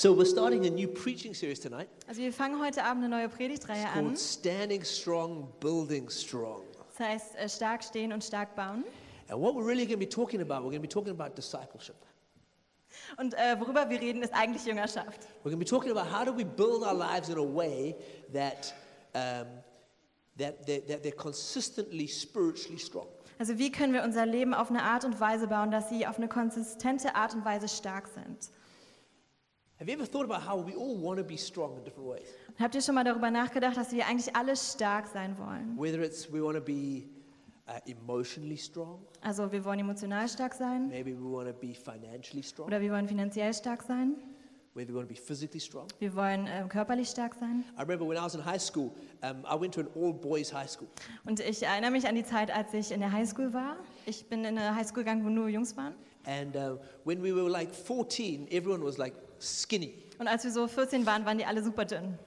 So we're starting a new preaching series tonight Also wir fangen heute Abend eine neue Predigtreihe an. Standing Strong, Building Strong. Das heißt äh, stark stehen und stark bauen. And what we're really going to be talking about, we're going to be talking about discipleship. Und äh, worüber wir reden, ist eigentlich Jüngerschaft. We're going to be talking about how do we build our lives in a way that, um, that, they're, that they're consistently spiritually strong. Also wie können wir unser Leben auf eine Art und Weise bauen, dass sie auf eine konsistente Art und Weise stark sind. Und habt ihr schon mal darüber nachgedacht, dass wir eigentlich alle stark sein wollen? Whether it's we want to be uh, emotionally strong, Also wir wollen emotional stark sein maybe we want to be financially strong, oder wir wollen finanziell stark sein. whether we want to be physically strong. Wir wollen äh, körperlich stark sein. I remember when I was in high school, um, I went to an all boys high school. Und ich erinnere mich an die Zeit, als ich in der Highschool war. Ich bin in eine Highschool gegangen, wo nur Jungs waren. And uh, when we were like 14, everyone was like skinny. Und als wir so 14 waren, waren die alle super dünn.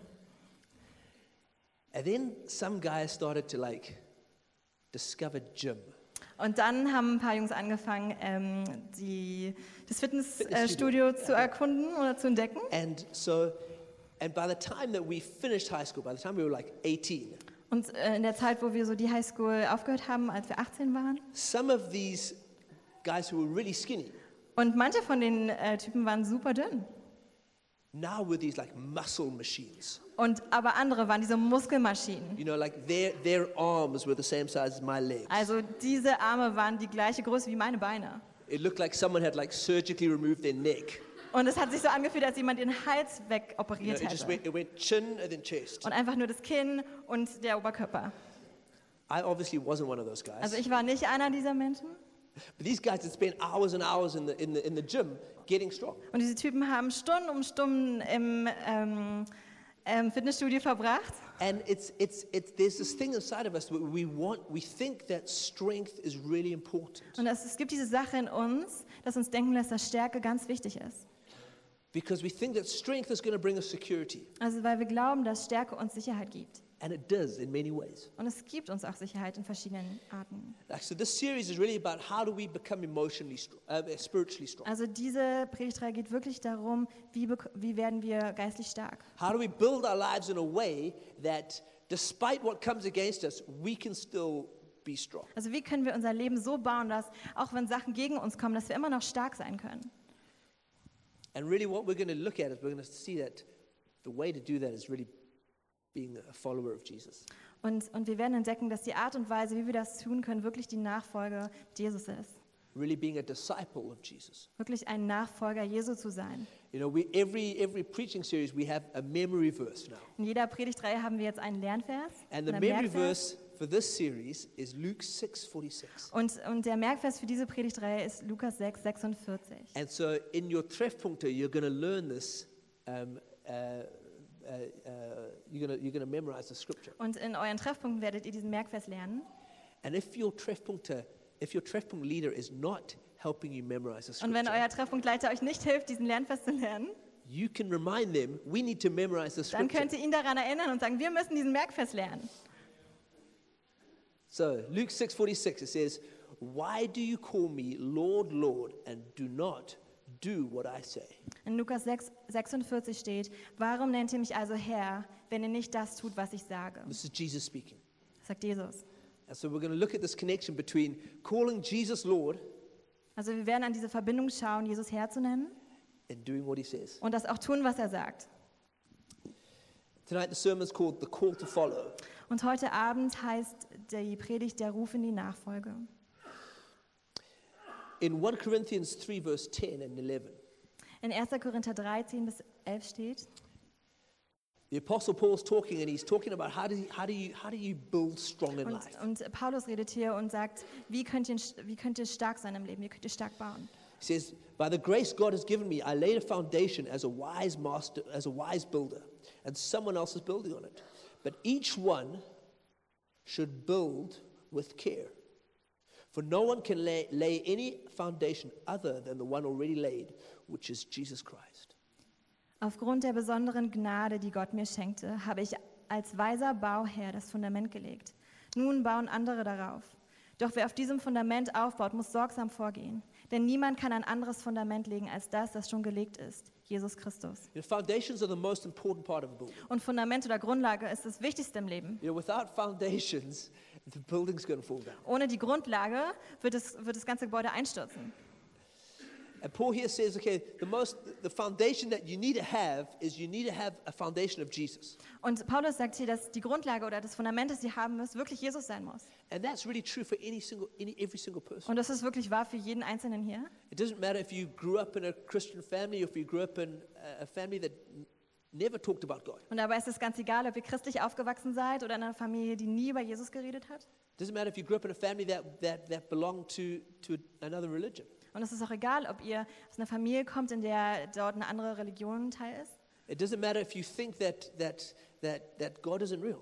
And then some guys started to like discover gym. Und dann haben ein paar Jungs angefangen, ähm, die, das Fitnessstudio. Fitnessstudio zu erkunden oder zu entdecken. And so, and by the time that we finished high school, by the time we were like 18, Und äh, in der Zeit, wo wir so die Highschool aufgehört haben, als wir 18 waren. some of these guys who were really skinny Und manche von den äh, Typen waren super dünn. Now were these like muscle machines. Und aber andere waren diese Muskelmaschinen. You know, like their, their arms were the same size as my legs. Also diese Arme waren die gleiche Größe wie meine Beine. It looked like someone had like surgically removed their neck. Und es hat sich so angefühlt, als jemand den Hals You know, wegoperiert it just hätte. went, went chin and then chest. Und einfach nur das Kinn und der Oberkörper. I obviously wasn't one of those guys. Also ich war nicht einer dieser Menschen. But these guys had spent hours and hours in the, in the, in the gym getting strong. Und diese Typen haben Stunden um Stunden im ähm, ähm, Fitnessstudio verbracht. And it's, it's, it's, there's this thing inside of us where we want, we think that strength is really important Und es, es gibt diese Sache in uns, dass uns denken lässt, dass Stärke ganz wichtig ist. because we think that strength is going to bring us security. Also weil wir glauben, dass Stärke uns Sicherheit gibt. And it does in many ways. Und es gibt uns auch Sicherheit in verschiedenen Arten. Like, so this series is really about how do we become emotionally, str- uh, spiritually strong? Also diese Predigtreihe geht wirklich darum, wie, wie werden wir geistlich stark. How do we build our lives in a way that despite what comes against us, we can still be strong? Also wie können wir unser Leben so bauen, dass auch wenn Sachen gegen uns kommen, dass wir immer noch stark sein können. And really, what we're going to look at is we're going to see that the way to do that is really being a follower of Jesus. Und, und wir werden entdecken, dass die Art und Weise, wie wir das tun können, wirklich die Nachfolge Jesus ist. Really being a disciple of Jesus. Wirklich ein Nachfolger Jesu zu sein. You know, we, every, every preaching series, we have a memory verse now. In jeder Predigtreihe haben wir jetzt einen Lernvers. And the memory verse for this series is Luke 6:46. Und, und der Merkvers für diese Predigtreihe ist Lukas 6, 46. And so in your Treffpunkte, you're going to learn this. Um, uh, you're going you're gonna memorize the scripture. Und in euren Treffpunkten werdet ihr diesen Merkvers lernen. And if your Treffpunkte, if your Treffpunkt leader is not helping you memorize the Und wenn euer Treffpunktleiter euch nicht hilft, diesen Lernvers zu lernen, you can remind them we need to memorize the dann scripture. könnt ihr ihn daran erinnern und sagen, wir müssen diesen Merkvers lernen. So Luke 6:46 it says, "Why do you call me Lord, Lord, and do not do what I say?" In Lukas 6, 46 steht, warum nennt ihr mich also Herr, wenn ihr nicht das tut, was ich sage? This is Jesus speaking. Sagt Jesus. And so we're going to look at this connection between calling Jesus Lord Also wir werden an diese Verbindung schauen, Jesus Herr zu nennen and doing what he says. und das auch tun, was er sagt. Tonight the sermon is called The Call to Follow. Und heute Abend heißt die Predigt der Ruf in die Nachfolge. In 1 Corinthians 3 verse 10 and 11, In 1. Korinther 13 bis 11 steht, the apostle Paul's talking and he's talking about how do you, how do you, how do you build strong in und, life? und Paulus redet hier und sagt, wie könnt, ihr, wie könnt ihr stark sein im Leben, wie könnt ihr stark bauen. He says, "By the grace God has given me, I laid a foundation as a wise master, as a wise builder, and someone else is building on it. But each one should build with care. For no one can lay, lay any foundation other than the one already laid, which is Jesus Christ." Aufgrund der besonderen Gnade, die Gott mir schenkte, habe ich als weiser Bauherr das Fundament gelegt. Nun bauen andere darauf. Doch wer auf diesem Fundament aufbaut, muss sorgsam vorgehen. Denn niemand kann ein anderes Fundament legen als das, das schon gelegt ist, Jesus Christus. You know, foundations are the most important part of a building. Und Fundament oder Grundlage ist das Wichtigste im Leben. You know, without foundations, the building's going to fall down. Ohne die Grundlage wird, es, wird das ganze Gebäude einstürzen. And Paul here says, okay, the most, the foundation that you need to have is you need to have a foundation of Jesus. Und Paulus sagt hier, dass die Grundlage oder das Fundament, das ihr haben müsst, wirklich Jesus sein muss. And that's really true for any single, any, every single person. Und das ist wirklich wahr für jeden Einzelnen hier. It doesn't matter if you grew up in a Christian family or if you grew up in a- family that never talked about God. Und dabei ist es ganz egal, ob ihr christlich aufgewachsen seid oder in einer Familie, die nie über Jesus geredet hat. It doesn't matter if you grew up in a family that, that, that belonged to, to another religion. Und es ist auch egal, ob ihr aus einer Familie kommt, in der dort eine andere Religion Teil ist. It doesn't matter if you think that, that, that, that God isn't real,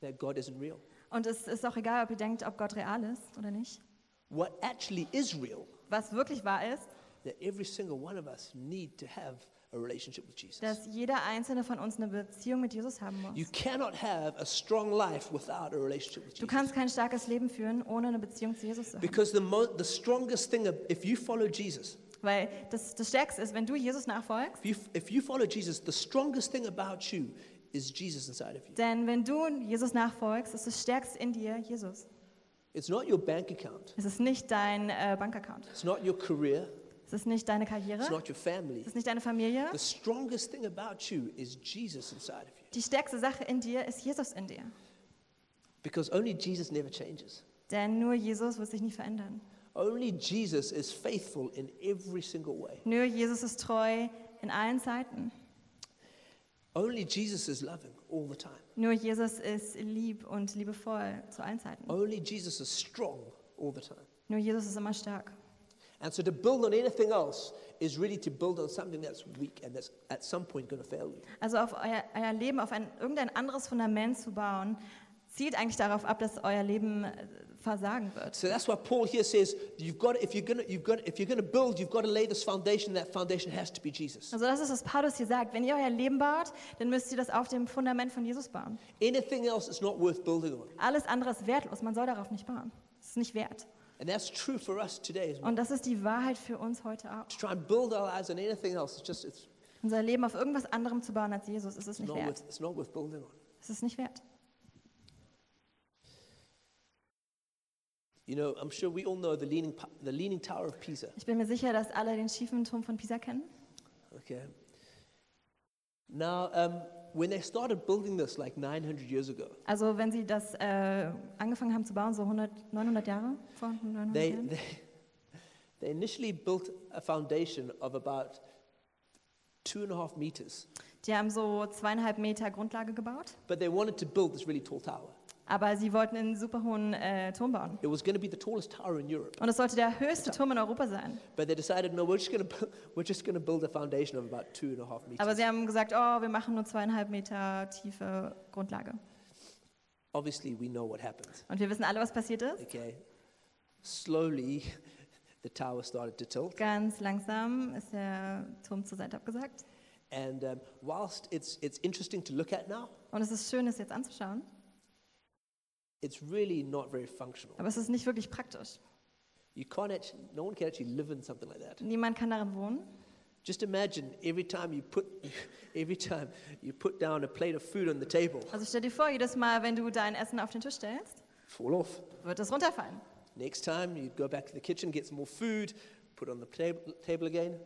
that God isn't real. Und es ist auch egal, ob ihr denkt, ob Gott real ist oder nicht. What actually is real, Was wirklich wahr ist, that every single one of us need to have a relationship with Jesus. dass jeder einzelne von uns eine Beziehung mit Jesus haben You muss. cannot have a strong life without a relationship with Du Jesus. kannst kein starkes Leben führen, ohne eine Beziehung zu Jesus zu haben. Because the, mo- the strongest thing, of, if you follow Jesus, Weil das, das Stärkste ist, wenn du Jesus nachfolgst, if you, if you follow Jesus, the strongest thing about you is Jesus inside of you. denn wenn du Jesus nachfolgst, ist das Stärkste in dir Jesus. It's not your bank account, Es ist nicht dein äh, Bankaccount. it's not your career, ist nicht deine Karriere. it's not your family. Es ist nicht deine Familie. The strongest thing about you is Jesus inside of you. Die stärkste Sache in dir ist Jesus in dir. Because only Jesus never changes. Denn nur Jesus wird sich nie verändern. Only Jesus is faithful in every single way. Nur Jesus ist treu in allen Zeiten. Only Jesus is loving all the time. Nur Jesus ist lieb und liebevoll zu allen Zeiten. Only Jesus is strong all the time. Nur Jesus ist immer stark. And so to build on anything else is really to build on something that's weak and that's at some point going to fail you. Also auf euer, euer Leben, auf ein, irgendein anderes Fundament zu bauen, zielt eigentlich darauf ab, dass euer Leben äh, versagen wird. So that's why Paul here says you've got if you're going to you've got if you're going to build you've got to lay this foundation that foundation has to be Jesus. Also das ist, was Paulus hier sagt. Wenn ihr euer Leben baut, dann müsst ihr das auf dem Fundament von Jesus bauen. Anything else is not worth building on. Alles andere ist wertlos. Man soll darauf nicht bauen. Es ist nicht wert. And that's true for us today as well. Und das ist die Wahrheit für uns heute auch. To try and build our lives on anything else it's just it's Unser Leben auf irgendwas anderem zu bauen als Jesus, ist es nicht wert. it's not worth building on. Es ist nicht wert. You know, I'm sure we all know the leaning Pa- the leaning tower of Pisa. Ich bin mir sicher, dass alle den schiefen Turm von Pisa kennen. Okay. Now, um, when they started building this like 900 years ago, Also wenn sie das äh, angefangen haben zu bauen, so 100, 900 Jahre vor 900 they, Jahren, they, they initially built a foundation of about two and a half meters, die haben so zweieinhalb Meter Grundlage gebaut, but they wanted to build this really tall tower. Aber sie wollten einen super hohen äh, Turm bauen. It was going to be the tallest tower in Europe, Und es sollte der höchste Turm in Europa sein. but they decided, no, we're just going to we're just going to build a foundation of about two and a half Aber meters. sie haben gesagt, oh, wir machen nur zweieinhalb Meter tiefe Grundlage. Obviously, we know what happened. Und wir wissen alle, was passiert ist. Okay, slowly, the tower started to tilt. Ganz langsam ist der Turm zur Seite abgesagt. And um, whilst it's, it's interesting to look at now, Und es ist schön, es jetzt anzuschauen, it's really not very functional. aber es ist nicht wirklich praktisch. You can't actually, no one can actually live in something like that. Niemand kann darin wohnen. Just imagine every time you put, every time you put down a plate of food on the table, Also stell dir vor, jedes Mal, wenn du dein Essen auf den Tisch stellst, fall off. wird es runterfallen. Next time you go back to the kitchen, get some more food, put on the table, table again,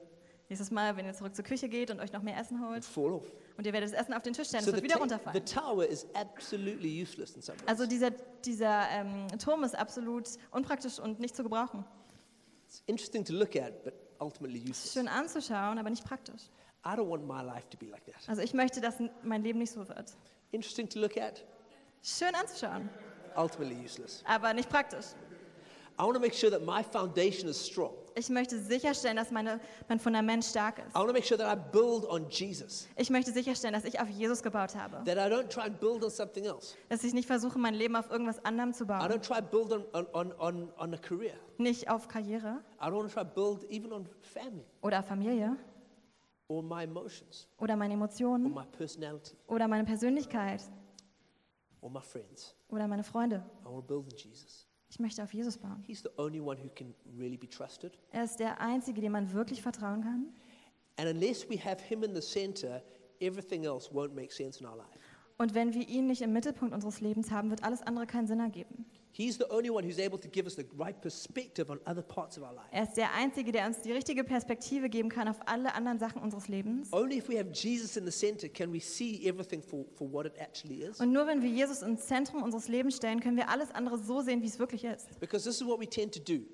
Nächstes Mal, wenn ihr zurück zur Küche geht und euch noch mehr Essen holt fall off. Und ihr werdet das Essen auf den Tisch stellen, So es the, wird wieder ta- the runterfallen. tower is absolutely useless in some ways. Also dieser, dieser ähm, Turm ist absolut unpraktisch und nicht zu gebrauchen. It's interesting to look at, but ultimately useless. schön anzuschauen, aber nicht praktisch. I don't want my life to be like that. Also ich möchte, dass mein Leben nicht so wird. Interesting to look at, Schön anzuschauen, ultimately useless. aber nicht praktisch. I want to make sure that my foundation is strong. Ich möchte sicherstellen, dass meine, mein Fundament stark ist. I want to make sure that I build on Jesus, Ich möchte sicherstellen, dass ich auf Jesus gebaut habe. that I don't try and build on something else. Dass ich nicht versuche, mein Leben auf irgendwas anderem zu I bauen. don't try to build on, on, on, on, on a career. Nicht auf Karriere I don't want to try to build even on family oder Familie or my emotions oder meine or Emotionen my personality oder meine Persönlichkeit or my friends. oder meine Freunde. I want to build in Jesus. Ich möchte auf Jesus bauen. He's the only one who can really be trusted. Er ist der Einzige, dem man wirklich vertrauen kann. And unless we have Him in the center, everything else won't make sense in our life. Und wenn wir ihn nicht im Mittelpunkt unseres Lebens haben, wird alles andere keinen Sinn ergeben. He's the only one who's able to give us the right perspective on other parts of our life. Er ist der Einzige, der uns die richtige Perspektive geben kann auf alle anderen Sachen unseres Lebens. Only if we have Jesus in the center can we see everything for, for what it actually is. Und nur wenn wir Jesus ins Zentrum unseres Lebens stellen, können wir alles andere so sehen, wie es wirklich ist. Because this is what we tend to do.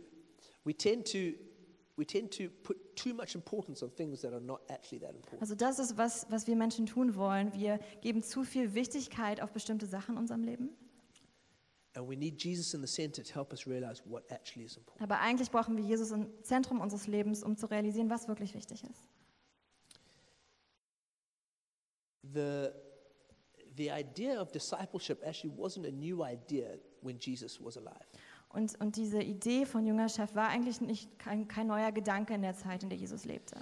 We tend to, we tend to put too much importance on things that are not actually that important. Also das ist, was, was wir Menschen tun wollen. Wir geben zu viel Wichtigkeit auf bestimmte Sachen in unserem Leben. Aber eigentlich brauchen wir Jesus im Zentrum unseres Lebens, um zu realisieren, was wirklich wichtig ist. The, the idea of discipleship actually wasn't a new idea when Jesus was alive. Und, und diese Idee von Jüngerschaft war eigentlich nicht kein, kein neuer Gedanke in der Zeit, in der Jesus lebte.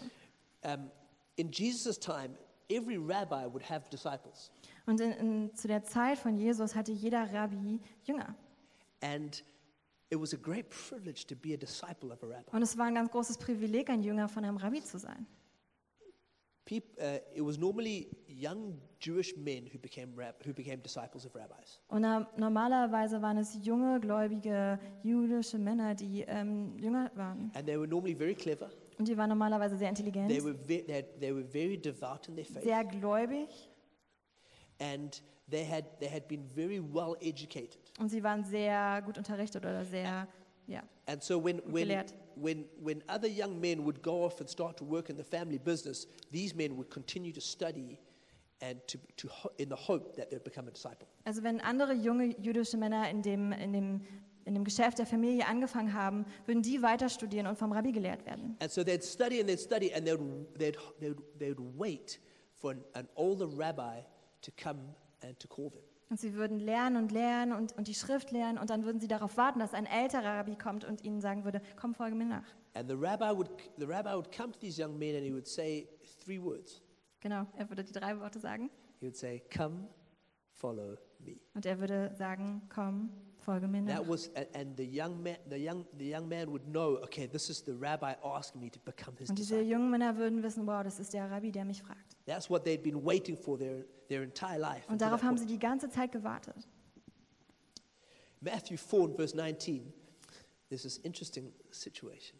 Um, in Jesus' time, every rabbi would have disciples. Und in, in, zu der Zeit von Jesus hatte jeder Rabbi Jünger. And it was a great privilege to be a disciple of a rabbi. Und es war ein ganz großes Privileg, ein Jünger von einem Rabbi zu sein. Peop, uh, it was normally young Jewish men who became, who became disciples of rabbis. Und na, normalerweise waren es junge, gläubige, jüdische Männer, die ähm, Jünger waren. And they were normally very clever. Und die waren normalerweise sehr intelligent, They were, they, they were very devout in their faith. sehr gläubig And they had, they had been very well educated. und sie waren sehr gut unterrichtet oder sehr, ja. And so when, when, gelehrt. when, when other young men would go off and start to work in the family business, these men would continue to study and to, to, in the hope that they'd become a disciple. Also wenn andere junge jüdische Männer in dem, in dem, in dem Geschäft der Familie angefangen haben, würden die weiter studieren und vom Rabbi gelehrt werden. And so they'd study and they'd study and they'd, they'd, they'd, they'd wait for an, an older rabbi to come and to call them. Und sie würden lernen und lernen und, und die Schrift lernen und dann würden sie darauf warten, dass ein älterer Rabbi kommt und ihnen sagen würde, komm, folge mir nach. And the rabbi would, the rabbi would come to these young men and he would say three words. Genau, er würde die drei Worte sagen He would say, Come, follow me. und er würde sagen, komm, folge mir nach. That was, and the young man, the young, the young man would know, okay, this is the rabbi asking me to become his Und diese disciple. jungen Männer würden wissen, wow, das ist der Rabbi, der mich fragt. That's what they'd been waiting for their, their entire life. Und until darauf that haben sie die ganze Zeit gewartet. Matthew 4 and verse 19, there's this interesting situation.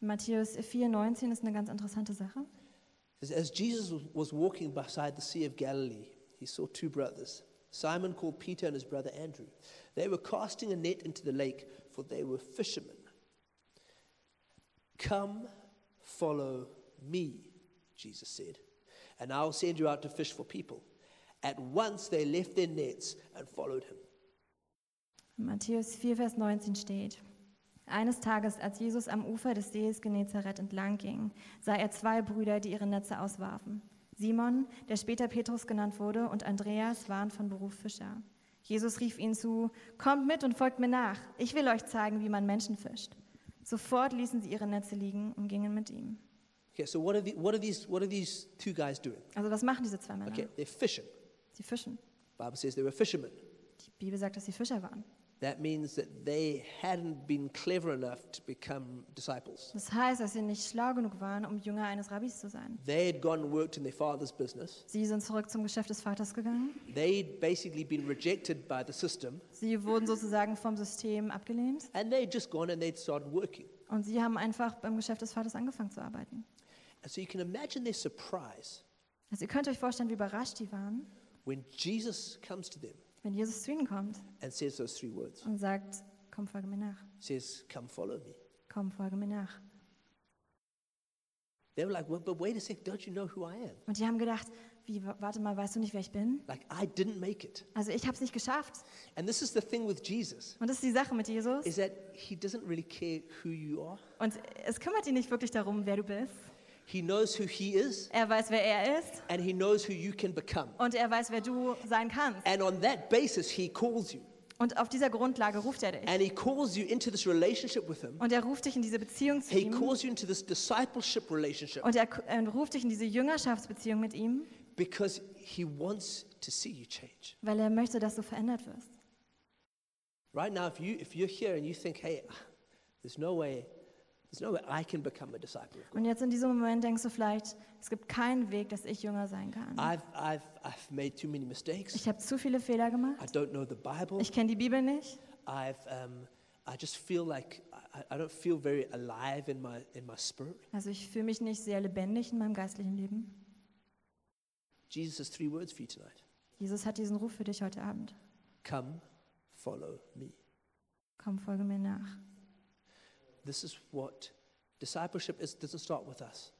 Matthäus 4,19 ist eine ganz interessante Sache. It says, As Jesus was walking beside the Sea of Galilee, he saw two brothers, Simon called Peter and his brother Andrew. They were casting a net into the lake, for they were fishermen. Come, follow me, Jesus said, and I'll send you out to fish for people. At once they left their nets and followed him. Matthäus 4, Vers 19 steht, eines Tages, als Jesus am Ufer des Sees Genezareth entlang ging, sah er zwei Brüder, die ihre Netze auswarfen. Simon, der später Petrus genannt wurde, und Andreas waren von Beruf Fischer. Jesus rief ihnen zu, kommt mit und folgt mir nach. Ich will euch zeigen, wie man Menschen fischt. Sofort ließen sie ihre Netze liegen und gingen mit ihm. Okay, so what are, the, what are, these, what are these two guys doing? Also was machen diese zwei Männer? Okay, they're fishing. Sie fischen. Bible says they were fishermen. Die Bibel sagt, dass sie Fischer waren. That means that they hadn't been clever enough to become disciples. Das heißt, dass sie nicht schlau genug waren, um Jünger eines Rabbis zu sein. They had gone and worked in their father's business. Sie sind zurück zum Geschäft des Vaters gegangen. They'd basically been rejected by the system, Sie wurden sozusagen vom System abgelehnt and they'd just gone and they'd started working. und sie haben einfach beim Geschäft des Vaters angefangen zu arbeiten. And so you can imagine their surprise Also ihr könnt euch vorstellen, wie überrascht die waren, when Jesus comes to them wenn Jesus zu ihnen kommt and says those three words. und sagt, komm, folge mir nach. Says, "Come follow me." Komm, folge mir nach. They were like, well, "But wait a sec, don't you know who I am? Und die haben gedacht, wie, wa- warte mal, weißt du nicht, wer ich bin? Like I didn't make it." Also ich habe es nicht geschafft. And this is the thing with Jesus Und das ist die Sache mit Jesus. is that he doesn't really care who you are. Und es kümmert ihn nicht wirklich darum, wer du bist. He knows who he is Er weiß, wer er ist and he knows who you can become. und er weiß, wer du sein kannst. And on that basis, he calls you. Und auf dieser Grundlage ruft er dich. And he calls you into this relationship with him. Und er ruft dich in diese Beziehung zu He ihm. calls you into this discipleship relationship Und er, er ruft dich in diese Jüngerschaftsbeziehung mit ihm, because he wants to see you change. weil er möchte, dass du verändert wirst. Right now, if, you, if you're here and you think, hey, there's no way, Und jetzt in diesem Moment denkst du vielleicht, es gibt keinen Weg, dass ich Jünger sein kann. I've, I've, I've made too many mistakes. Ich habe zu viele Fehler I gemacht. don't know the Bible. Ich kenne die Bibel nicht. I've, um, I just feel like I, I don't feel very alive in my, in my spirit. Also ich fühle mich nicht sehr lebendig in meinem geistlichen Leben. Jesus has three words for you tonight Jesus hat diesen Ruf für dich heute Abend. come, follow me. Komm, folge mir nach. This is what discipleship is, doesn't start with us.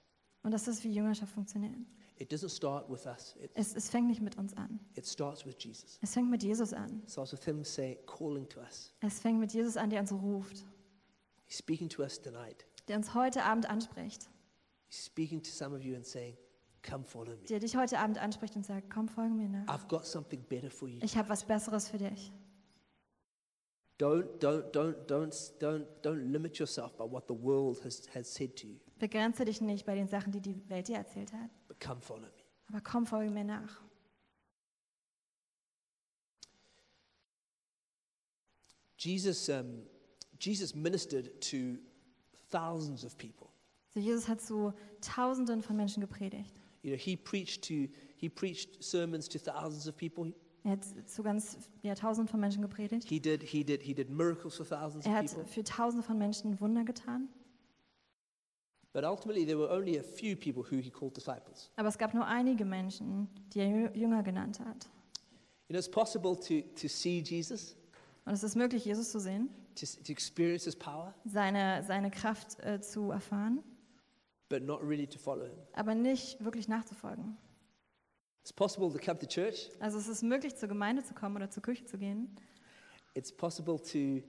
Und das ist, wie Jüngerschaft funktioniert. It doesn't start with us. It, Es, es fängt nicht mit uns an. it starts with Jesus. Es fängt mit Jesus an. It starts with Him saying, calling to us. Es fängt mit Jesus an, der uns ruft, He's speaking to us tonight. der uns heute Abend anspricht, He's speaking to some of you and saying, Come follow me. der dich heute Abend anspricht und sagt, komm, folge mir nach. I've got something better for you. Ich habe was Besseres für dich. Don't, don't, don't, don't, don't, don't limit yourself by what the world has, has said to you, Begrenze dich nicht bei den Sachen, die die Welt dir erzählt hat, but come follow me. aber komm, folge mir nach. Jesus, um, Jesus ministered to thousands of people. So Jesus hat zu Tausenden von Menschen gepredigt. You know, he preached to he preached sermons to thousands of people. Er hat zu ganz ja, Tausenden von Menschen gepredigt. He did he did he did miracles for thousands Er of hat people. für Tausende von Menschen Wunder getan. But ultimately, there were only a few people who he called disciples. Aber es gab nur einige Menschen, die er Jü- Jünger genannt hat. You know, it's possible to to see Jesus, Und es ist möglich, Jesus zu sehen, to, to experience his power, seine, seine Kraft äh, zu erfahren, but not really to follow him. aber nicht wirklich nachzufolgen. It's possible to come to church. Also es ist möglich, zur Gemeinde zu kommen oder zur Kirche zu gehen. It's possible to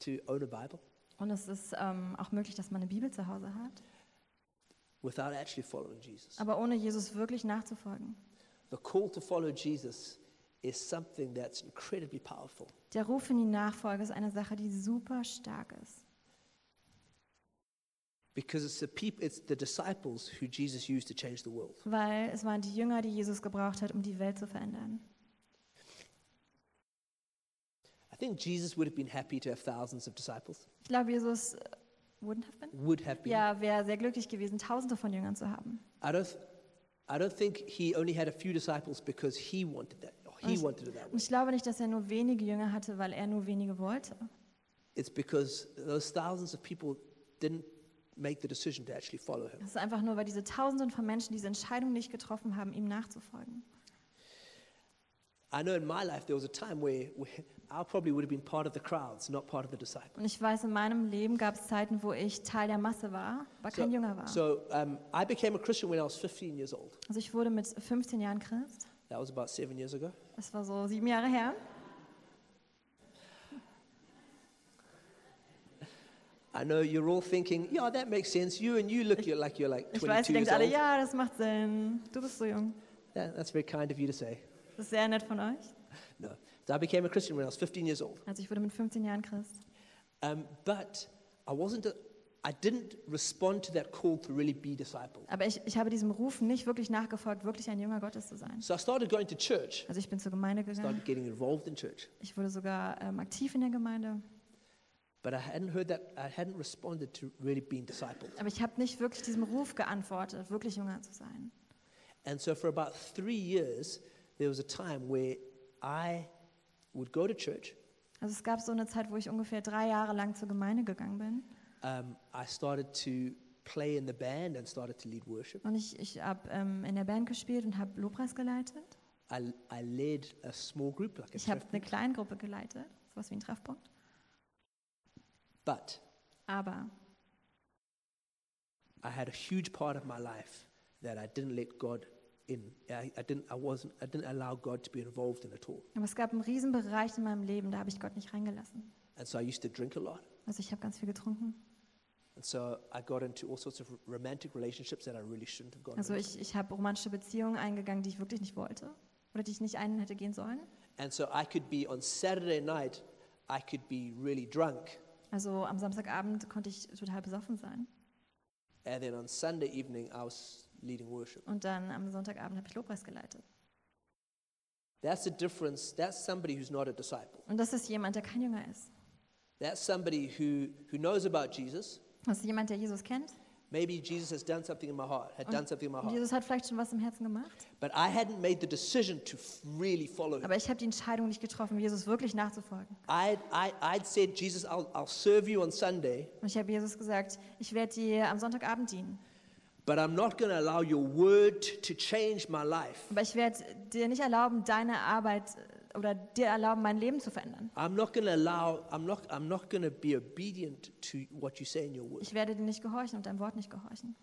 to own a Bible Und es ist ähm, auch möglich, dass man eine Bibel zu Hause hat, without actually following Jesus. aber ohne Jesus wirklich nachzufolgen. The call to follow Jesus is something that's incredibly powerful. Der Ruf in die Nachfolge ist eine Sache, die super stark ist. Because it's the people, it's the disciples who Jesus used to change the world. Weil es waren die Jünger, die Jesus gebraucht hat, um die Welt zu verändern. I think Jesus would have been happy to have thousands of disciples. Ich glaube, Jesus äh, wouldn't have been. Would have been. Ja, wäre sehr glücklich gewesen, Tausende von Jüngern zu haben. I don't. I don't think he only had a few disciples because he wanted that. He wanted it that way. ich glaube nicht, dass er nur wenige Jünger hatte, weil er nur wenige wollte. It's because those thousands of people didn't make the decision to actually follow him. Es ist einfach nur, weil diese Tausenden von Menschen diese Entscheidung nicht getroffen haben, ihm nachzufolgen. I know in my life there was a time where, where I probably would have been part of the crowds, not part of the disciples. Und ich weiß, in meinem Leben gab es Zeiten, wo ich Teil der Masse war, aber kein Jünger war. So um, I became a Christian when I was 15 years old. Also ich wurde mit 15 Jahren Christ. That was about seven years ago. Das war so sieben Jahre her. I know you're all thinking, yeah, that makes sense. You and you look you're like you're like Ich 22 weiß, ihr years denkt alle, ja, das macht Sinn. Du bist so jung. That's very kind of you to say. Das ist sehr nett von euch. No. So I became a Christian when I was 15 years old. Also ich wurde mit 15 Jahren Christ. Um, but I wasn't, a, I didn't respond to that call to really be discipled. Aber ich, ich habe diesem Ruf nicht wirklich nachgefolgt, wirklich ein Jünger Gottes zu sein. So I started going to church, Also ich bin zur Gemeinde gegangen. started getting involved in church. Ich wurde sogar ähm, aktiv in der Gemeinde. But I hadn't heard that, I hadn't responded to really being discipled. Aber ich habe nicht wirklich diesem Ruf geantwortet, wirklich Jünger zu sein. And so for about three years, there was a time where I would go to church. Also es gab so eine Zeit, wo ich ungefähr drei Jahre lang zur Gemeinde gegangen bin. Um, I started to play in the band and started to lead worship. Und ich, ich habe ähm, in der Band gespielt und habe Lobpreis geleitet. I, I led a small group, like a Ich habe eine group. Kleingruppe geleitet, sowas wie ein Treffpunkt. But Aber I had a huge part of my life that I didn't let God in. I, I didn't. I wasn't. I didn't allow God to be involved in at all. Aber es gab einen riesen Bereich in meinem Leben, da habe ich Gott nicht reingelassen. And so I used to drink a lot. Also ich habe ganz viel getrunken. And so I got into all sorts of romantic relationships that I really shouldn't have gotten Also into. ich, ich habe romantische Beziehungen eingegangen, die ich wirklich nicht wollte oder die ich nicht ein hätte gehen sollen. And so I could be on Saturday night, I could be really drunk, Also am Samstagabend konnte ich total besoffen sein. and then on Sunday evening I was leading worship. Und dann am Sonntagabend habe ich Lobpreis geleitet. That's the difference. That's somebody who's not a disciple. Und das ist jemand, der kein Jünger ist. That's somebody who, who knows about Jesus. Das ist jemand, der Jesus kennt. Maybe Jesus has done something in my heart, had done something in my heart. Jesus hat vielleicht schon was im Herzen gemacht. But I hadn't made the decision to really follow him. Aber ich habe die Entscheidung nicht getroffen, Jesus wirklich nachzufolgen. I'd, I, I'd said, Jesus, I'll, I'll serve you on Sunday, Und ich habe Jesus gesagt, ich werde dir am Sonntagabend dienen. but I'm not going to allow your word to change my life. Aber ich werde dir nicht erlauben, deine Arbeit oder dir erlauben, mein Leben zu verändern. I'm not going to allow, I'm not, I'm not going to be obedient to what you say in your word. Ich werde dir nicht gehorchen und deinem Wort nicht gehorchen.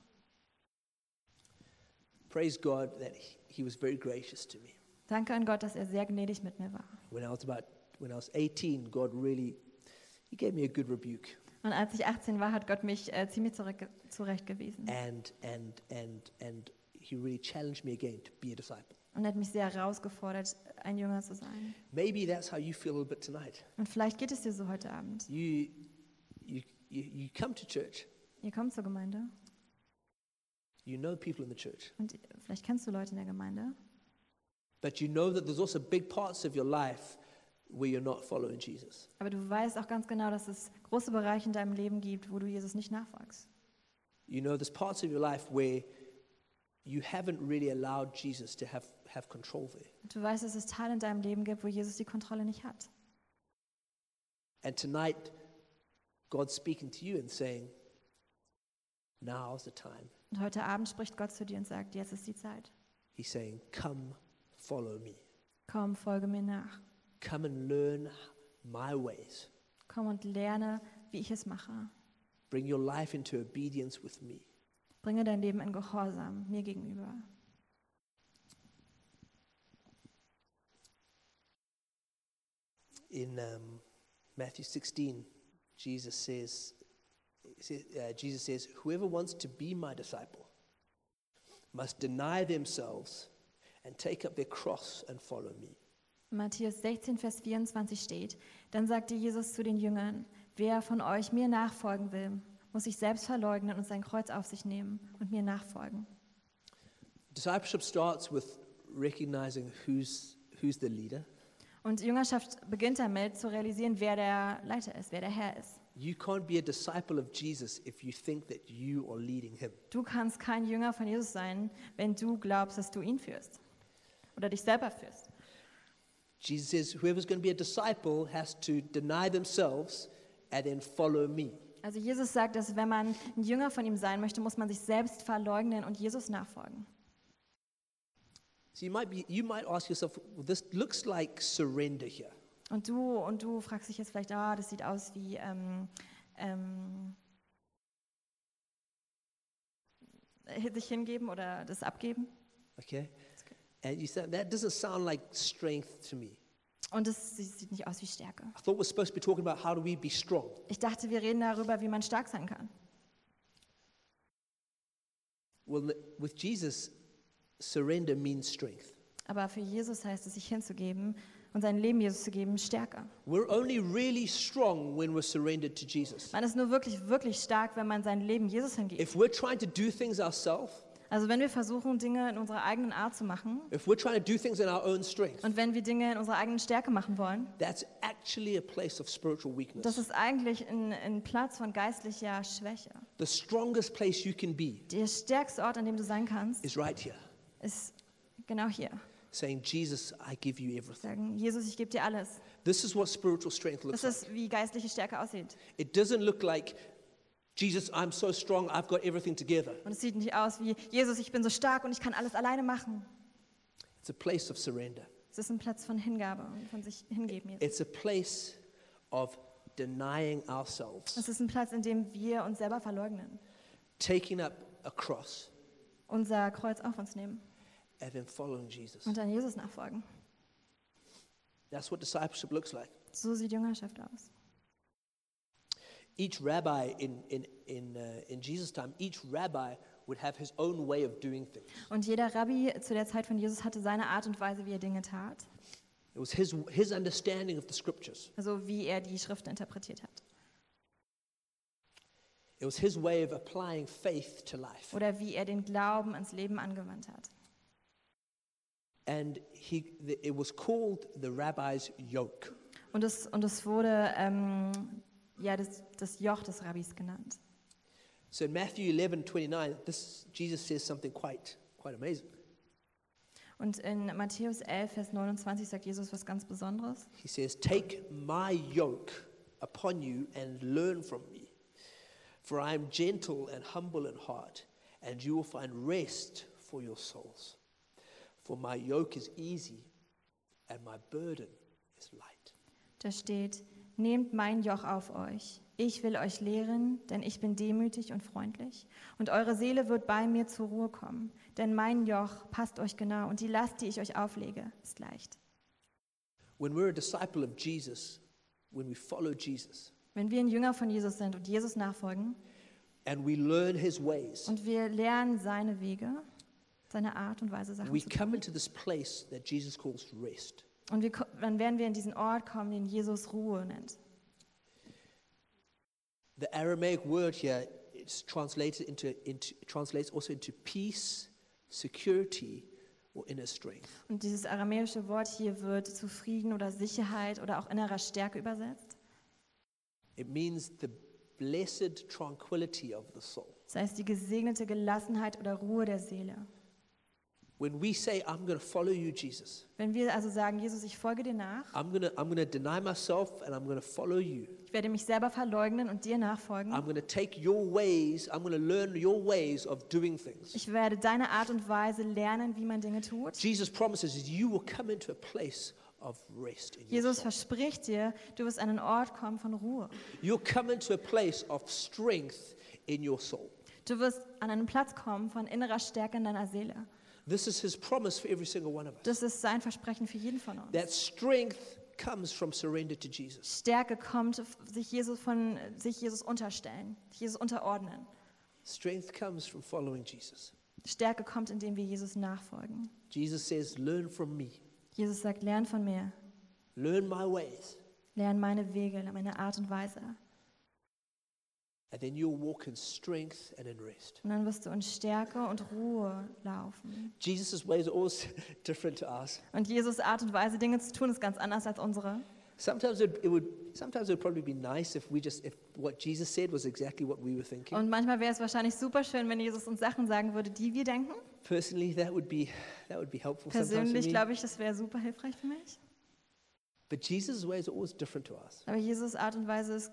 Praise God that he, he was very gracious to me. Danke an Gott, dass er sehr gnädig mit mir war. When I was about, when I was 18, God really, he gave me a good rebuke. Und als ich 18 war, hat Gott mich äh, ziemlich zurück, zurechtgewiesen. And, and, and, and he really challenged me again to be a disciple. Und hat mich sehr herausgefordert, ein Jünger zu sein. Maybe that's how you feel a little bit tonight. Und vielleicht geht es dir so heute Abend. You, you, you, you come to church, Ihr kommt zur Gemeinde you know people in the church, und vielleicht kennst du Leute in der Gemeinde. but you know that there's also big parts of your life where you're not following Jesus. Aber du weißt auch ganz genau, dass es große Bereiche in deinem Leben gibt, wo du Jesus nicht nachfolgst. You know there's parts of your life where you haven't really allowed Jesus to have, have control there. Und du weißt, dass es Teile in deinem Leben gibt, wo Jesus die Kontrolle nicht hat. And tonight, God's speaking to you and saying, now's the time. Und heute Abend spricht Gott zu dir und sagt, jetzt ist die Zeit. He's saying, come follow me. Komm, folge mir nach. Come and learn my ways. Komm und lerne, wie ich es mache. Bring your life into obedience with me. Bringe dein Leben in Gehorsam mir gegenüber. In um, Matthew 16, Jesus says, uh, Jesus says, Whoever wants to be my disciple must deny themselves and take up their cross and follow me. Matthäus 16, Vers 24 steht, dann sagte Jesus zu den Jüngern, wer von euch mir nachfolgen will, muss sich selbst verleugnen und sein Kreuz auf sich nehmen und mir nachfolgen. Discipleship starts with recognizing who's, who's the leader. Und Jüngerschaft beginnt damit zu realisieren, wer der Leiter ist, wer der Herr ist. You can't be a disciple of Jesus if you think that you are leading him. Du kannst kein Jünger von Jesus sein, wenn du glaubst, dass du ihn führst oder dich selber führst. Jesus says, Whoever's going to be a disciple has to deny themselves and then follow me. Also Jesus sagt, dass wenn man ein Jünger von ihm sein möchte, muss man sich selbst verleugnen und Jesus nachfolgen. So you might, be, you might ask yourself, well, this looks like surrender here. Und du und du fragst dich jetzt vielleicht, ah, das sieht aus wie ähm, ähm, sich hingeben oder das abgeben. Okay? And you said, that doesn't sound like strength to me. Und es sieht nicht aus wie Stärke. I thought we're supposed to be talking about how do we be strong. Ich dachte, wir reden darüber, wie man stark sein kann. Well, with Jesus, surrender means strength. Aber für Jesus heißt es, sich hinzugeben und sein Leben Jesus zu geben, stärker. We're only really strong when we're surrendered to Jesus. Man ist nur wirklich, wirklich stark, wenn man sein Leben Jesus hingibt. If we're trying to do things ourselves, Also wenn wir versuchen, Dinge in unserer eigenen Art zu machen if we're trying to do things in our own strength, und wenn wir Dinge in unserer eigenen Stärke machen wollen, that's actually a place of spiritual das weakness. ist eigentlich ein, ein Platz von geistlicher Schwäche. The strongest place you can be Der stärkste Ort, an dem du sein kannst, is right here, ist genau hier. saying, Jesus, I give you everything. Sagen, Jesus, ich gebe dir alles. This is what spiritual strength looks Das ist, wie geistliche Stärke aussieht. It doesn't look like, Jesus, I'm so strong, I've got everything together. Und es sieht nicht aus wie, Jesus, ich bin so stark und ich kann alles alleine machen. It's a place of surrender. Es ist ein Platz von Hingabe und von sich hingeben. Jesus. It's a place of denying ourselves, Es ist ein Platz, in dem wir uns selber verleugnen, taking up a cross, unser Kreuz auf uns nehmen and then following Jesus. und dann Jesus nachfolgen. That's what discipleship looks like. So sieht Jüngerschaft aus. Each rabbi in, in, in, uh, in Jesus' time, each rabbi would have his own way of doing things. Und jeder Rabbi zu der Zeit von Jesus hatte seine Art und Weise, wie er Dinge tat. It was his, his understanding of the scriptures. Also wie er die Schriften interpretiert hat. It was his way of applying faith to life. Oder wie er den Glauben ins Leben angewandt hat. And he, it was called the rabbi's yoke. Und es, und es wurde ähm, ja, das, das Joch des Rabbis genannt. So in Matthew 11 29, this, Jesus says something quite, quite amazing. Und in Matthäus 11, Vers 29 sagt Jesus was ganz Besonderes. He says, Take my yoke upon you and learn from me. For I am gentle and humble in heart, and you will find rest for your souls. For my yoke is easy and my burden is light. Da steht, nehmt mein Joch auf euch. Ich will euch lehren, denn ich bin demütig und freundlich. Und eure Seele wird bei mir zur Ruhe kommen. Denn mein Joch passt euch genau und die Last, die ich euch auflege, ist leicht. When we're a disciple of Jesus, when we follow Jesus, Wenn wir ein Jünger von Jesus sind und Jesus nachfolgen and we learn his ways, und wir lernen seine Wege, seine Art und Weise Sachen we zu come tun. into this place that Jesus calls rest. Und wir, dann werden wir in diesen Ort kommen, den Jesus Ruhe nennt. The Aramaic word here is translated into, into translates also into peace, security, or inner strength. Und dieses aramäische Wort hier wird zu Frieden oder Sicherheit oder auch innerer Stärke übersetzt. It means the blessed tranquility of the soul. Das heißt die gesegnete Gelassenheit oder Ruhe der Seele. When we say, I'm going to follow you, Jesus, Wenn wir also sagen, Jesus, ich folge dir nach, I'm going to I'm going to deny myself and I'm going to follow you. ich werde mich selber verleugnen und dir nachfolgen, I'm going to take your ways, I'm going to learn your ways of doing things. ich werde deine Art und Weise lernen, wie man Dinge tut. Jesus promises you will come into a place of rest in your Jesus soul. verspricht dir, du wirst an einen Ort kommen von Ruhe. You'll come into a place of strength in your soul. Du wirst an einen Platz kommen von innerer Stärke in deiner Seele. This is his promise for every single one of us. Das ist sein Versprechen für jeden von uns. That strength comes from surrender to Jesus. Stärke kommt, sich Jesus von sich Jesus unterstellen, sich Jesus unterordnen. Strength comes from following Jesus. Stärke kommt, indem wir Jesus nachfolgen. Jesus says, Learn from me, Jesus sagt, lern von mir, learn my ways, lern meine Wege, meine Art und Weise. And then you'll walk in strength and in rest. Und dann wirst du in Stärke und Ruhe laufen. Jesus' ways are always different to ours. Und Jesus Art und Weise, Dinge zu tun, ist ganz anders als unsere. Sometimes it, it would sometimes it would probably be nice if we just if what Jesus said was exactly what we were thinking. Und manchmal wäre es wahrscheinlich super schön, wenn Jesus uns Sachen sagen würde, die wir denken. Personally, that would be that would be helpful Persönlich glaube ich, das wäre super hilfreich für mich. But Jesus' ways are always different to us. Aber Jesus Art und Weise ist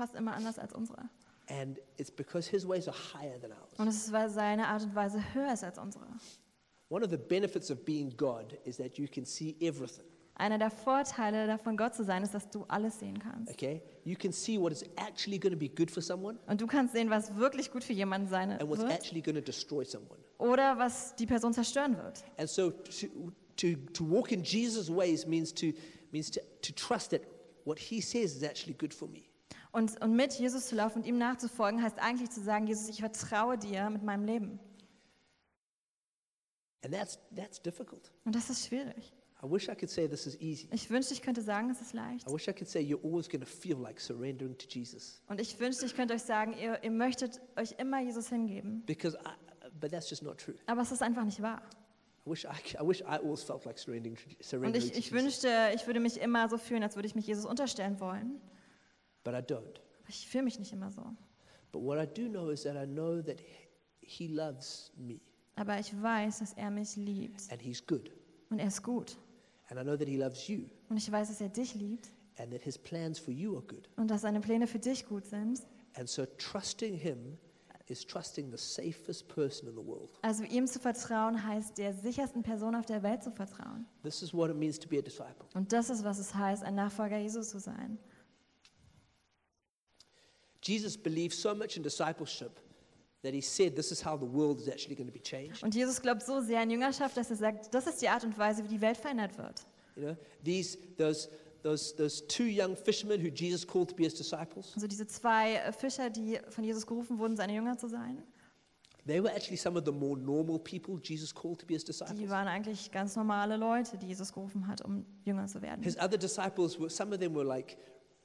fast immer anders als unsere. And it's because his ways are higher than ours. Und es ist, weil seine Art und Weise höher ist als unsere. One of the benefits of being God is that you can see everything. Einer der Vorteile davon, Gott zu sein, ist, dass du alles sehen kannst. Okay? You can see what is actually going to be good for someone Und du kannst sehen, was wirklich gut für jemanden sein and what's wird actually going to destroy someone. oder was die Person zerstören wird. And so to, to, to walk in Jesus' ways means to means to, to trust that what he says is actually good for me. Und, und mit Jesus zu laufen und ihm nachzufolgen, heißt eigentlich zu sagen, Jesus, ich vertraue dir mit meinem Leben. And that's that's difficult. Und das ist schwierig. I wish I could say this is easy. Ich wünschte, ich könnte sagen, es ist leicht. I wish I could say you're always going to feel like surrendering to Jesus. Und ich wünschte, ich könnte euch sagen, ihr, ihr möchtet euch immer Jesus hingeben. Because I, but that's just not true. Aber es ist einfach nicht wahr. I wish I, I wish I always felt like surrendering to, Und surrendering ich, ich wünschte, ich würde mich immer so fühlen, als würde ich mich Jesus unterstellen wollen. But I don't. Aber ich fühle mich nicht immer so. But what I do know is that I know that he loves me Aber ich weiß, dass er mich liebt. and he's good. Und er ist gut. And I know that he loves you Und ich weiß, dass er dich liebt. and that his plans for you are good. Und dass seine Pläne für dich gut sind. And so trusting him is trusting the safest person in the world. Also ihm zu vertrauen, heißt der sichersten Person auf der Welt zu vertrauen. This is what it means to be a disciple. Und das ist, was es heißt, ein Nachfolger Jesus zu sein. Und Jesus glaubt so sehr an Jüngerschaft, dass er sagt, das ist die Art und Weise, wie die Welt verändert wird. You know, these those those those two young fishermen who Jesus called to be his disciples, Also diese zwei äh, Fischer, die von Jesus gerufen wurden, seine Jünger zu sein, they were actually some of the more normal people Jesus called to be his die disciples. waren eigentlich ganz normale Leute, die Jesus gerufen hat, um Jünger zu werden. His other disciples were some of them were like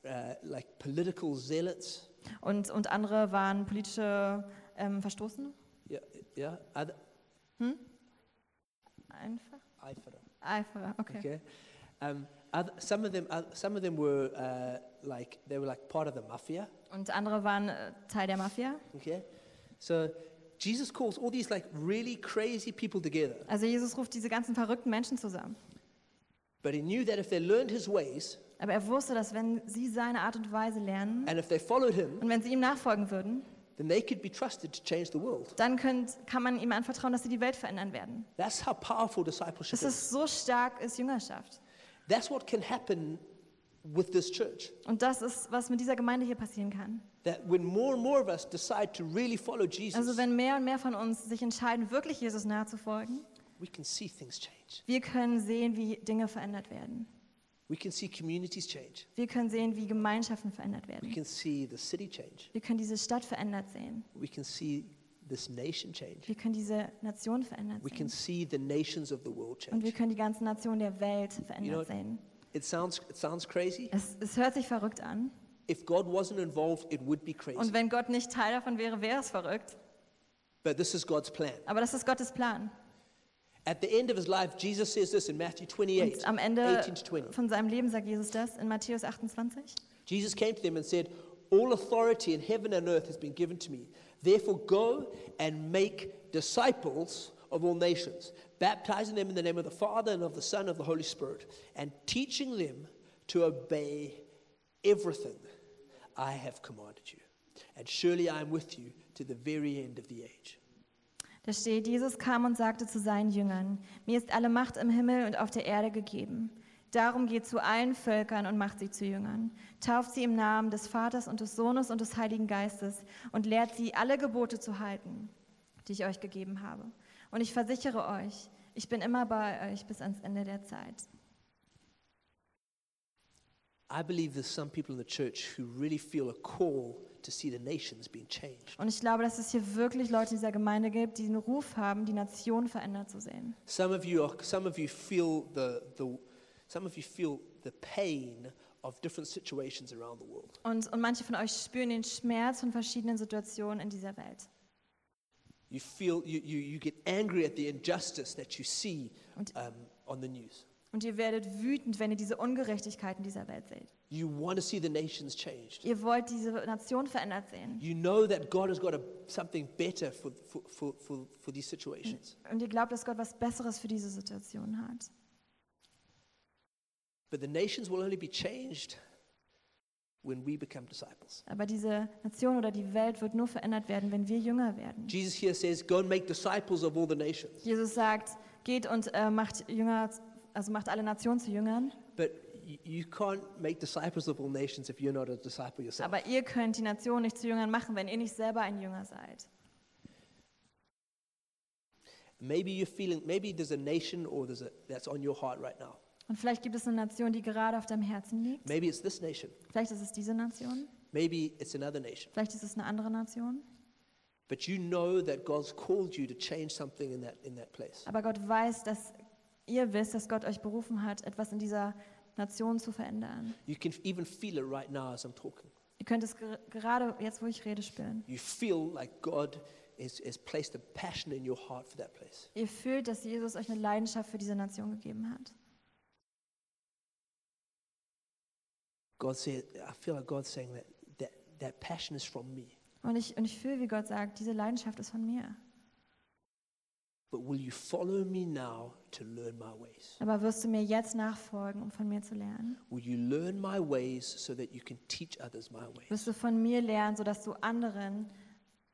uh, like political zealots. Und, und andere waren politische ähm, Verstoßene. Yeah, yeah. Other, Einfach. Eiferer. Eiferer, okay. Okay. Um, some of them, some of them were uh, like they were like part of the mafia. Und andere waren äh, Teil der Mafia. Okay. So Jesus calls all these like really crazy people together, Also Jesus ruft diese ganzen verrückten Menschen zusammen. but he knew that if they learned his ways Aber er wusste, dass wenn sie seine Art und Weise lernen and if they followed him, und wenn sie ihm nachfolgen würden, then they could be trusted to change the world. dann könnt, kann man ihm anvertrauen, dass sie die Welt verändern werden. That's how powerful discipleship Das is. ist so stark ist Jüngerschaft. That's what can happen with this church. Und das ist, was mit dieser Gemeinde hier passieren kann. That when more and more of us decide to really follow Jesus, Also wenn mehr und mehr von uns sich entscheiden, wirklich Jesus nachzufolgen, we can see things change. wir können sehen, wie Dinge verändert werden. Wir können sehen, wie Gemeinschaften verändert We werden. can see the city change. Wir können diese Stadt verändert sehen. We can see this nation change. Wir können diese Nation verändert We can sehen. see the nations of the world Und wir können die ganzen Nationen der Welt verändert sehen. It sounds, it sounds crazy. Es, es hört sich verrückt an. If God wasn't involved, it would be crazy. Und wenn Gott nicht Teil davon wäre, wäre es verrückt. But this is God's plan. Aber das ist Gottes Plan. At the end of his life, Jesus says this in Matthew 28, Und am Ende 18 to 20. von seinem Leben sagt Jesus das in Matthäus 28. Jesus came to them and said, All authority in heaven and earth has been given to me. Therefore, go and make disciples of all nations, baptizing them in the name of the Father and of the Son and of the Holy Spirit, and teaching them to obey everything I have commanded you. And surely I am with you to the very end of the age. Da steht, Jesus kam und sagte zu seinen Jüngern, mir ist alle Macht im Himmel und auf der Erde gegeben. Darum geht zu allen Völkern und macht sie zu Jüngern. Tauft sie im Namen des Vaters und des Sohnes und des Heiligen Geistes und lehrt sie, alle Gebote zu halten, die ich euch gegeben habe. Und ich versichere euch, ich bin immer bei euch bis ans Ende der Zeit. I believe there's some people in the church who really feel a call Und ich glaube, dass es hier wirklich Leute in dieser Gemeinde gibt, die den Ruf haben, die Nation verändert zu sehen. Some of you, are, some of you feel the, the, some of you feel the pain of different situations around the world. Und, und manche von euch spüren den Schmerz von verschiedenen Situationen in dieser Welt. You feel you, you, you get angry at the injustice that you see um, on the news. Und ihr werdet wütend, wenn ihr diese Ungerechtigkeiten dieser Welt seht. You want to see the nations changed. Ihr wollt diese Nation verändert sehen. You know that God has got a, something better for, for, for, for, for these situations. Und ihr glaubt, dass Gott was Besseres für diese Situation hat. But the nations will only be changed when we become disciples. Aber diese Nation oder die Welt wird nur verändert werden, wenn wir jünger werden. Jesus here says, Go and make disciples of all the nations. Jesus sagt, geht und äh, macht Jünger, also macht alle Nationen zu Jüngern. But you, you can't make disciples of all nations if you're not a disciple yourself. Aber ihr könnt die Nation nicht zu Jüngern machen, wenn ihr nicht selber ein Jünger seid. Maybe you're feeling, maybe there's a nation or there's a, that's on your heart right now. Und vielleicht gibt es eine Nation, die gerade auf deinem Herzen liegt. Maybe it's this nation. Vielleicht ist es diese Nation. Maybe it's another nation. Vielleicht ist es eine andere Nation. But you know that God's called you to change something in that, in that place. Aber Gott weiß, dass ihr wisst, dass Gott euch berufen hat, etwas in dieser Nation zu verändern. You can even feel it right now as I'm talking. Ihr könnt es ger- gerade jetzt, wo ich rede, spüren. You feel like God has, has placed a passion in your heart for that place. Ihr fühlt, dass Jesus euch eine Leidenschaft für diese Nation gegeben hat. God said, I feel like God's saying that that, that passion is from me. Und ich, und ich fühle, wie Gott sagt, diese Leidenschaft ist von mir. But will you follow me now to learn my ways? Aber wirst du mir jetzt nachfolgen, um von mir zu lernen? Will you learn my ways so that you can teach others my ways? Wirst du von mir lernen, sodass du anderen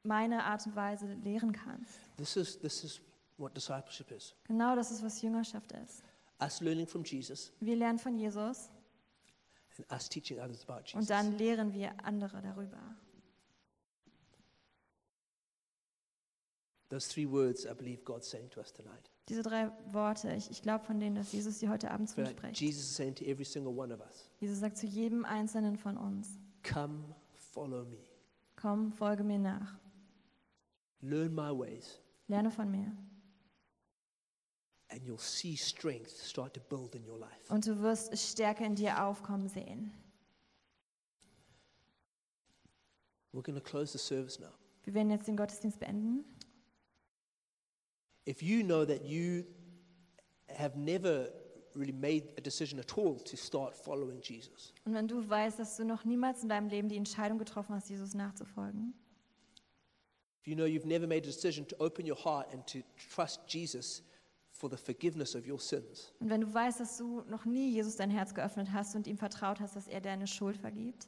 meine Art und Weise lehren kannst? This is, this is what discipleship is. Genau das ist, was Jüngerschaft ist. Us learning from Jesus Wir lernen von Jesus and us teaching others about Jesus. und dann lehren wir andere darüber. Those three words, I believe God's saying to us tonight. Diese drei Worte, ich, ich glaube von denen, dass Jesus sie heute Abend zu uns spricht. Jesus Jesus sagt zu jedem Einzelnen von uns, Come, follow me. komm, folge mir nach, Learn my ways, lerne von mir. and you'll see strength start to build in your life. Und du wirst Stärke in dir aufkommen sehen. We're going to close the service now. Wir werden jetzt den Gottesdienst beenden. If you know that you have never really made a decision at all to start following Jesus, Und wenn du weißt, dass du noch niemals in deinem Leben die Entscheidung getroffen hast, Jesus nachzufolgen, if you know you've never made a decision to open your heart and to trust Jesus for the forgiveness of your sins, und wenn du weißt, dass du noch nie Jesus dein Herz geöffnet hast und ihm vertraut hast, dass er deine Schuld vergibt,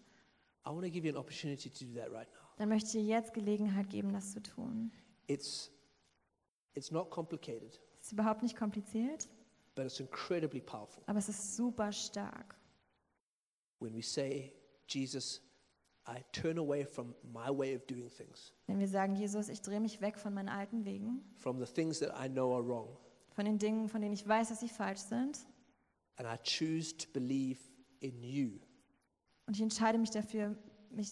I want to give you an opportunity to do that right now. dann möchte ich dir jetzt Gelegenheit geben, das zu tun. It's, it's not complicated, Es ist überhaupt nicht kompliziert, but it's incredibly powerful aber es ist super stark. when we say, Jesus, I turn away from my way of doing things, Wenn wir sagen, Jesus, ich drehe mich weg von meinen alten Wegen, from the things that I know are wrong, von den Dingen, von denen ich weiß, dass sie falsch sind, and I choose to believe in you. und ich entscheide mich dafür, mich,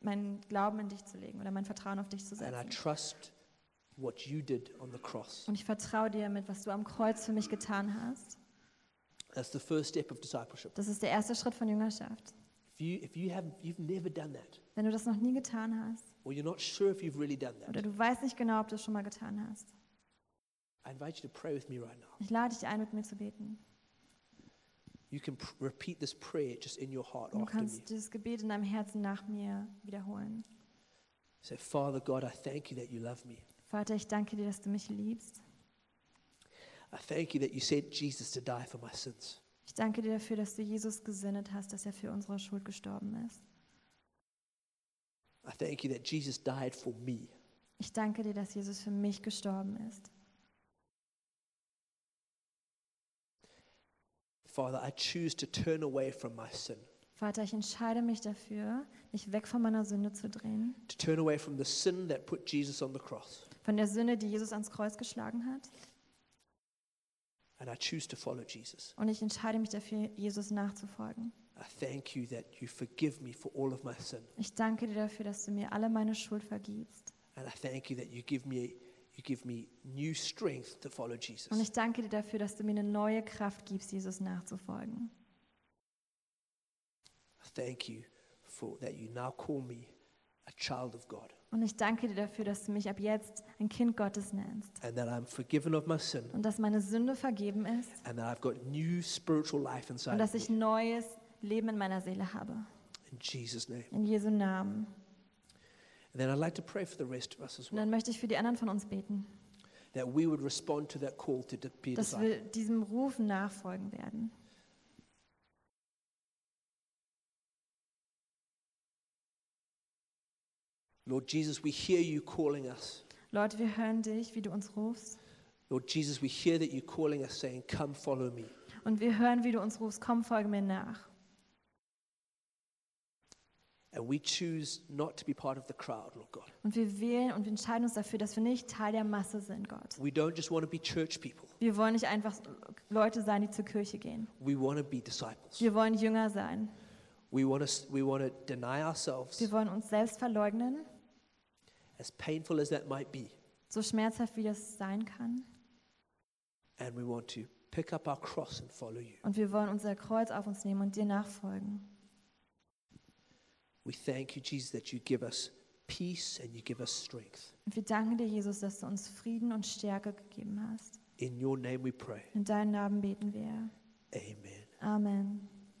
meinen Glauben in dich zu legen oder mein Vertrauen auf dich zu And I setzen. trust what you did on the cross. Und ich vertraue dir mit, was du am Kreuz für mich getan hast. That's the first step of discipleship. Das ist der erste Schritt von Jüngerschaft. If you, if you haven't, you've never done that, Wenn du das noch nie getan hast or you're not sure if you've really done oder that, du weißt nicht genau, ob du es schon mal getan hast, I invite you to pray with me right now. ich lade dich ein, mit mir zu beten. You can pr- repeat this prayer just in your heart du after me. kannst dieses Gebet in deinem Herzen nach mir wiederholen. Say, Father God, I thank you that you love me. Vater, ich danke dir, dass du mich liebst. I thank you that you sent Jesus to die for my sins. Ich danke dir dafür, dass du Jesus gesendet hast, dass er für unsere Schuld gestorben ist. I thank you that Jesus died for me. Ich danke dir, dass Jesus für mich gestorben ist. Father, I choose to turn away from my sin, Vater, ich entscheide mich dafür, mich weg von meiner Sünde zu drehen, to turn away from the sin that put Jesus on the cross. Von der Sünde, die Jesus ans Kreuz geschlagen hat. And I choose to follow Jesus. Und ich entscheide mich dafür, Jesus nachzufolgen. Ich danke dir dafür, dass du mir alle meine Schuld vergibst. And I thank you that you give me, you give me new strength to follow Jesus. Und ich danke dir dafür, dass du mir eine neue Kraft gibst, Jesus nachzufolgen. I thank you for that you now call me a child of God Und ich danke dir dafür, dass du mich ab jetzt ein Kind Gottes nennst. and that I'm forgiven of my sin Und dass meine Sünde vergeben ist. and that I've got new spiritual life Und inside dass of ich neues Leben in meiner Seele habe. In Jesus' name. In Jesu Namen. And then I'd like to pray for the rest of us as Und well. dann möchte ich für die anderen von uns beten, That we would respond to that call to be dass wir diesem Ruf nachfolgen werden. Lord Jesus, we hear you calling us. Leute, wir hören dich, wie du uns rufst. Lord Jesus, we hear that you're calling us saying, Come follow me. Und wir hören, wie du uns rufst. Komm, folge mir nach. And we choose not to be part of the crowd, Lord God. Und wir wählen und wir entscheiden uns dafür, dass wir nicht Teil der Masse sind, Gott. We don't just want to be church people, Wir wollen nicht einfach Leute sein, die zur Kirche gehen. we want to be disciples. Wir wollen Jünger sein. We want to, we want to deny ourselves, Wir wollen uns selbst verleugnen, as painful as that might be, so schmerzhaft wie das sein kann. and we want to pick up our cross and follow you. Und wir wollen unser Kreuz auf uns nehmen und dir nachfolgen. We thank you, Jesus, that you give us peace and you give us strength. Und wir danken dir, Jesus, dass du uns Frieden und Stärke gegeben hast. In your name we pray. In deinem Namen beten wir. Amen. Amen.